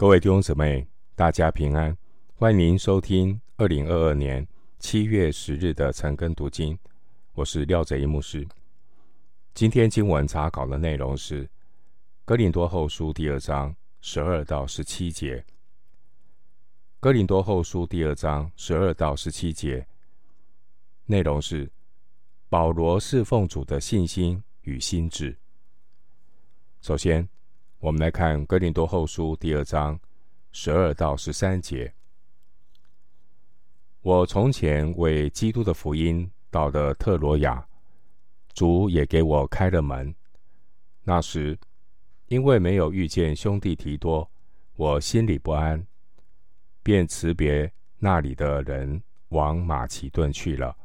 各位弟兄姊妹，大家平安！欢迎您收听二零二二年七月十日的晨更读经，我是廖哲一牧师。今天经文查考的内容是《哥林多后书》第二章十二到十七节，《哥林多后书》第二章十二到十七节内容是保罗侍奉主的信心与心智。首先，我们来看《哥林多后书》第二章十二到十三节。我从前为基督的福音到了特罗亚，主也给我开了门。那时，因为没有遇见兄弟提多，我心里不安，便辞别那里的人，往马其顿去了。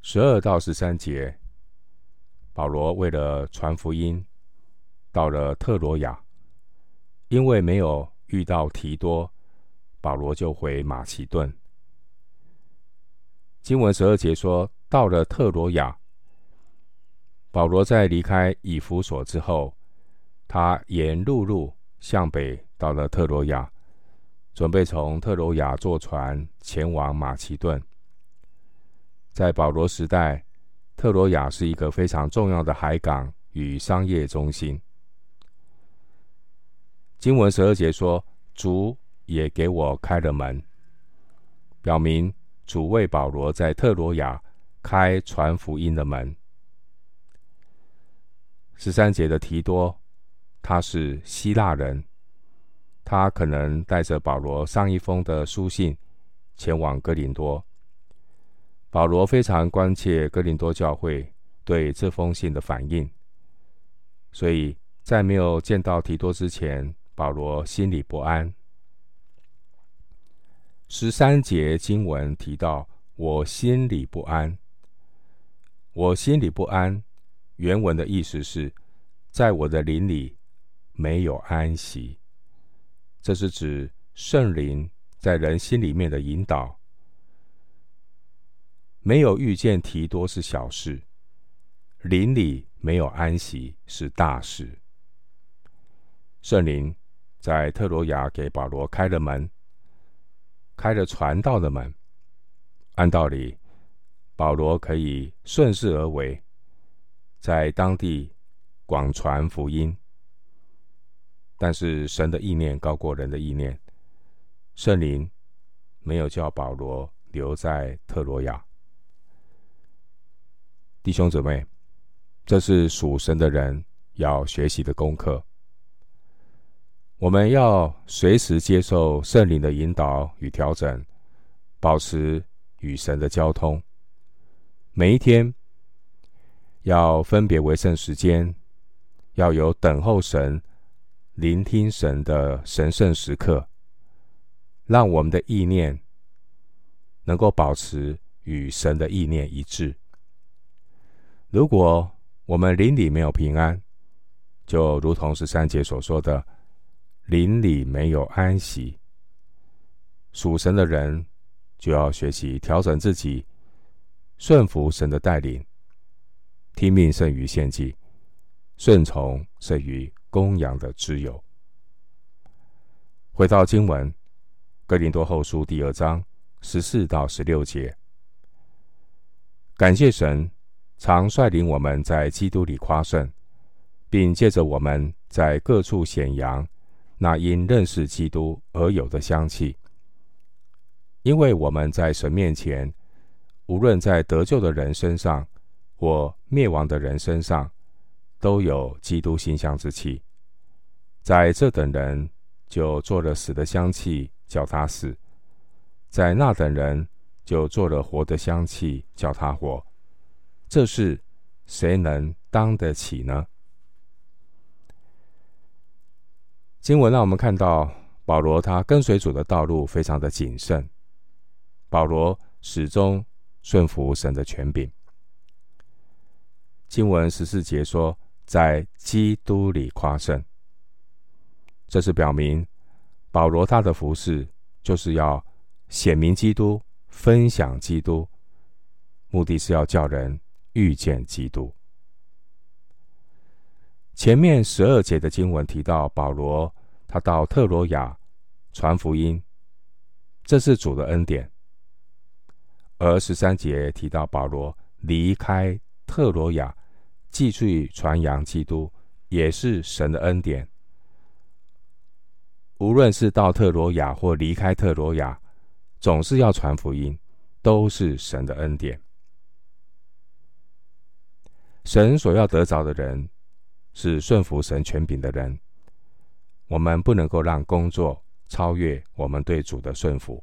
十二到十三节，保罗为了传福音。到了特罗亚，因为没有遇到提多，保罗就回马其顿。经文十二节说，到了特罗亚，保罗在离开以弗所之后，他沿陆路向北到了特罗亚，准备从特罗亚坐船前往马其顿。在保罗时代，特罗亚是一个非常重要的海港与商业中心。经文十二节说：“主也给我开了门，表明主为保罗在特罗亚开传福音的门。”十三节的提多，他是希腊人，他可能带着保罗上一封的书信前往哥林多。保罗非常关切哥林多教会对这封信的反应，所以在没有见到提多之前。保罗心里不安。十三节经文提到：“我心里不安。”我心里不安，原文的意思是，在我的灵里没有安息。这是指圣灵在人心里面的引导。没有遇见提多是小事，灵里没有安息是大事。圣灵。在特罗亚给保罗开了门，开了传道的门。按道理，保罗可以顺势而为，在当地广传福音。但是神的意念高过人的意念，圣灵没有叫保罗留在特罗亚。弟兄姊妹，这是属神的人要学习的功课。我们要随时接受圣灵的引导与调整，保持与神的交通。每一天要分别为圣时间，要有等候神、聆听神的神圣时刻，让我们的意念能够保持与神的意念一致。如果我们灵里没有平安，就如同十三节所说的。灵里没有安息，属神的人就要学习调整自己，顺服神的带领，听命胜于献祭，顺从胜于公羊的自由。回到经文，《哥林多后书》第二章十四到十六节，感谢神常率领我们在基督里夸胜，并借着我们在各处显扬。那因认识基督而有的香气，因为我们在神面前，无论在得救的人身上或灭亡的人身上，都有基督馨香之气。在这等人就做了死的香气，叫他死；在那等人就做了活的香气，叫他活。这是谁能当得起呢？经文让我们看到保罗他跟随主的道路非常的谨慎。保罗始终顺服神的权柄。经文十四节说，在基督里夸胜，这是表明保罗他的服事就是要显明基督、分享基督，目的是要叫人遇见基督。前面十二节的经文提到，保罗他到特罗亚传福音，这是主的恩典。而十三节提到保罗离开特罗亚，继续传扬基督，也是神的恩典。无论是到特罗亚或离开特罗亚，总是要传福音，都是神的恩典。神所要得着的人，是顺服神权柄的人。我们不能够让工作超越我们对主的顺服。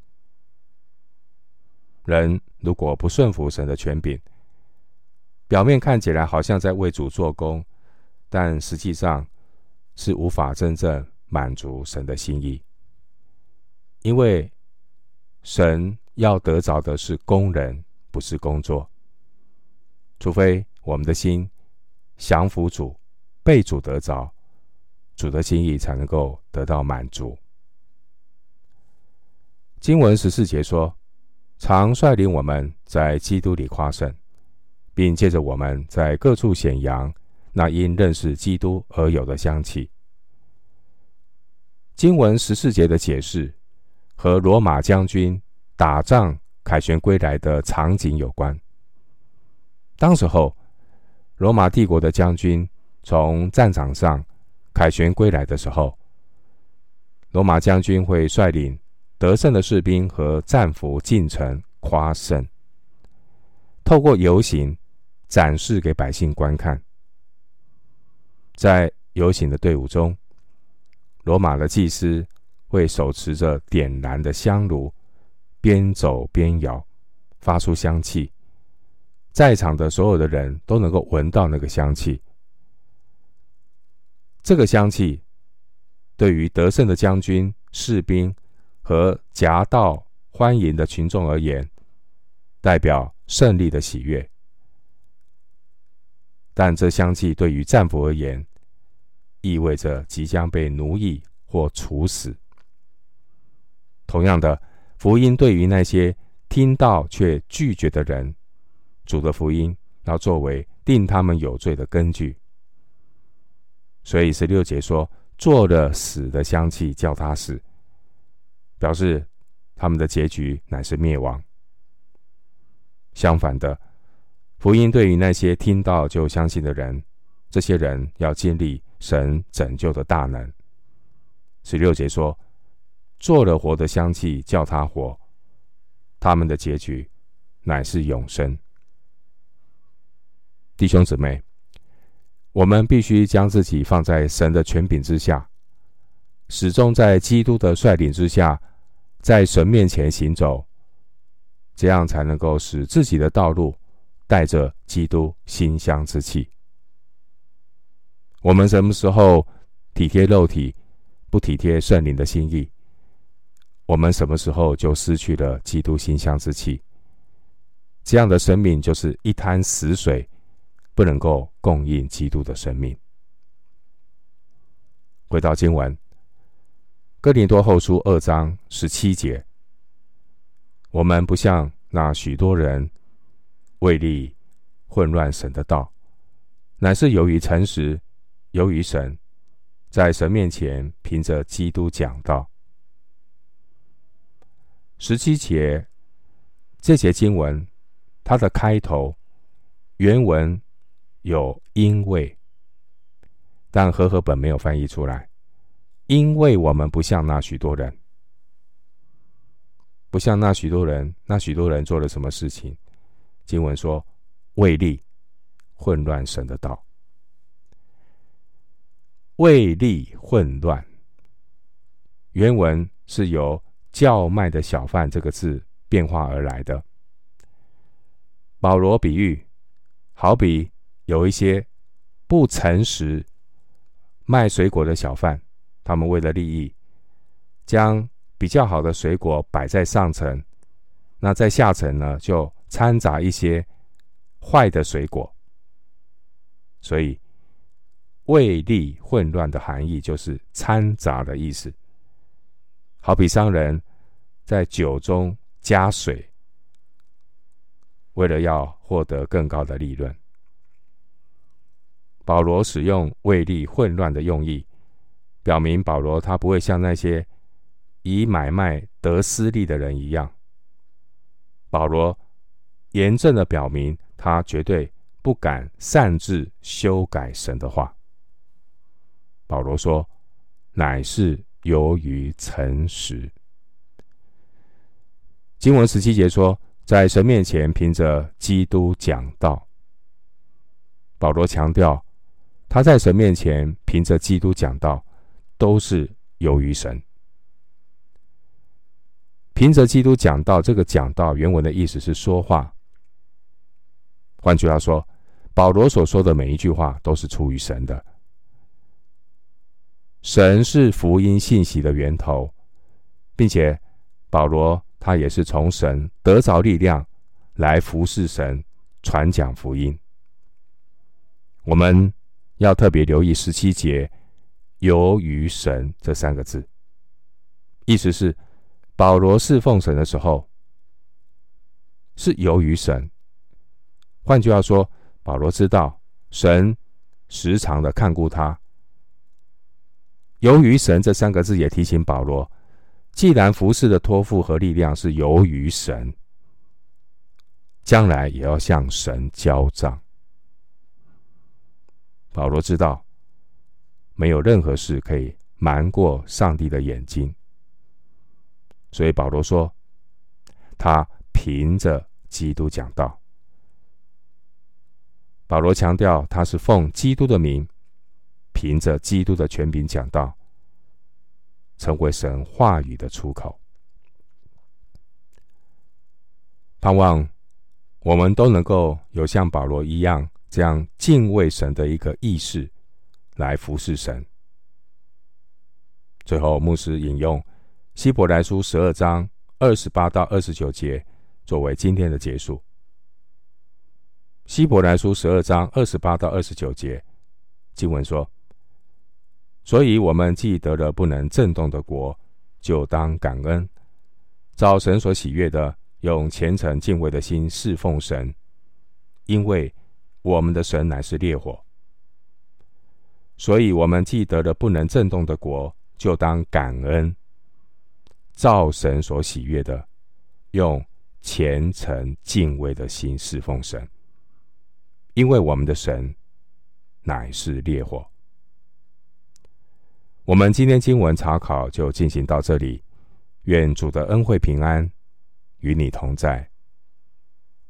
人如果不顺服神的权柄，表面看起来好像在为主做工，但实际上是无法真正满足神的心意。因为神要得着的是工人，不是工作。除非我们的心降服主，被主得着，主的心意才能够得到满足。经文十四节说：“常率领我们在基督里夸胜，并借着我们在各处显扬那因认识基督而有的香气。”经文十四节的解释和罗马将军打仗凯旋归来的场景有关。当时候，罗马帝国的将军从战场上凯旋归来的时候，罗马将军会率领得胜的士兵和战俘进城夸胜，透过游行展示给百姓观看。在游行的队伍中，罗马的祭司会手持着点燃的香炉，边走边摇，发出香气。在场的所有的人都能够闻到那个香气。这个香气对于得胜的将军、士兵和夹道欢迎的群众而言，代表胜利的喜悦；但这香气对于战俘而言，意味着即将被奴役或处死。同样的，福音对于那些听到却拒绝的人。主的福音要作为定他们有罪的根据，所以十六节说：“做了死的香气，叫他死。”表示他们的结局乃是灭亡。相反的，福音对于那些听到就相信的人，这些人要经历神拯救的大能。十六节说：“做了活的香气，叫他活。”他们的结局乃是永生。弟兄姊妹，我们必须将自己放在神的权柄之下，始终在基督的率领之下，在神面前行走，这样才能够使自己的道路带着基督馨香之气。我们什么时候体贴肉体，不体贴圣灵的心意，我们什么时候就失去了基督馨香之气。这样的生命就是一滩死水。不能够供应基督的生命。回到经文，《哥林多后书》二章十七节，我们不像那许多人为利混乱神的道，乃是由于诚实，由于神，在神面前凭着基督讲道。十七节这节经文，它的开头原文。有因为，但和合本没有翻译出来。因为我们不像那许多人，不像那许多人，那许多人做了什么事情？经文说，为利混乱神的道，为利混乱。原文是由叫卖的小贩这个字变化而来的。保罗比喻，好比。有一些不诚实卖水果的小贩，他们为了利益，将比较好的水果摆在上层，那在下层呢，就掺杂一些坏的水果。所以，为利混乱的含义就是掺杂的意思。好比商人在酒中加水，为了要获得更高的利润。保罗使用为利混乱的用意，表明保罗他不会像那些以买卖得私利的人一样。保罗严正的表明，他绝对不敢擅自修改神的话。保罗说：“乃是由于诚实。”经文十七节说：“在神面前凭着基督讲道。”保罗强调，他在神面前凭着基督讲道，都是由于神。凭着基督讲道，这个讲道原文的意思是说话。换句话说，保罗所说的每一句话都是出于神的。神是福音信息的源头，并且保罗他也是从神得着力量来服侍神、传讲福音。我们要特别留意十七节“由于神”这三个字，意思是保罗侍奉神的时候是由于神。换句话说，保罗知道神时常的看顾他。由于神这三个字也提醒保罗，既然服侍的托付和力量是由于神，将来也要向神交账。保罗知道，没有任何事可以瞒过上帝的眼睛，所以保罗说，他凭着基督讲道。保罗强调，他是奉基督的名。凭着基督的权柄讲道，成为神话语的出口。盼望我们都能够有像保罗一样这样敬畏神的一个意识，来服侍神。最后，牧师引用希伯来书十二章二十八到二十九节作为今天的结束。希伯来书十二章二十八到二十九节经文说。所以，我们既得了不能震动的国，就当感恩，照神所喜悦的，用虔诚敬畏的心侍奉神，因为我们的神乃是烈火。所以，我们既得了不能震动的国，就当感恩，照神所喜悦的，用虔诚敬畏的心侍奉神，因为我们的神乃是烈火。我们今天经文查考就进行到这里，愿主的恩惠平安与你同在。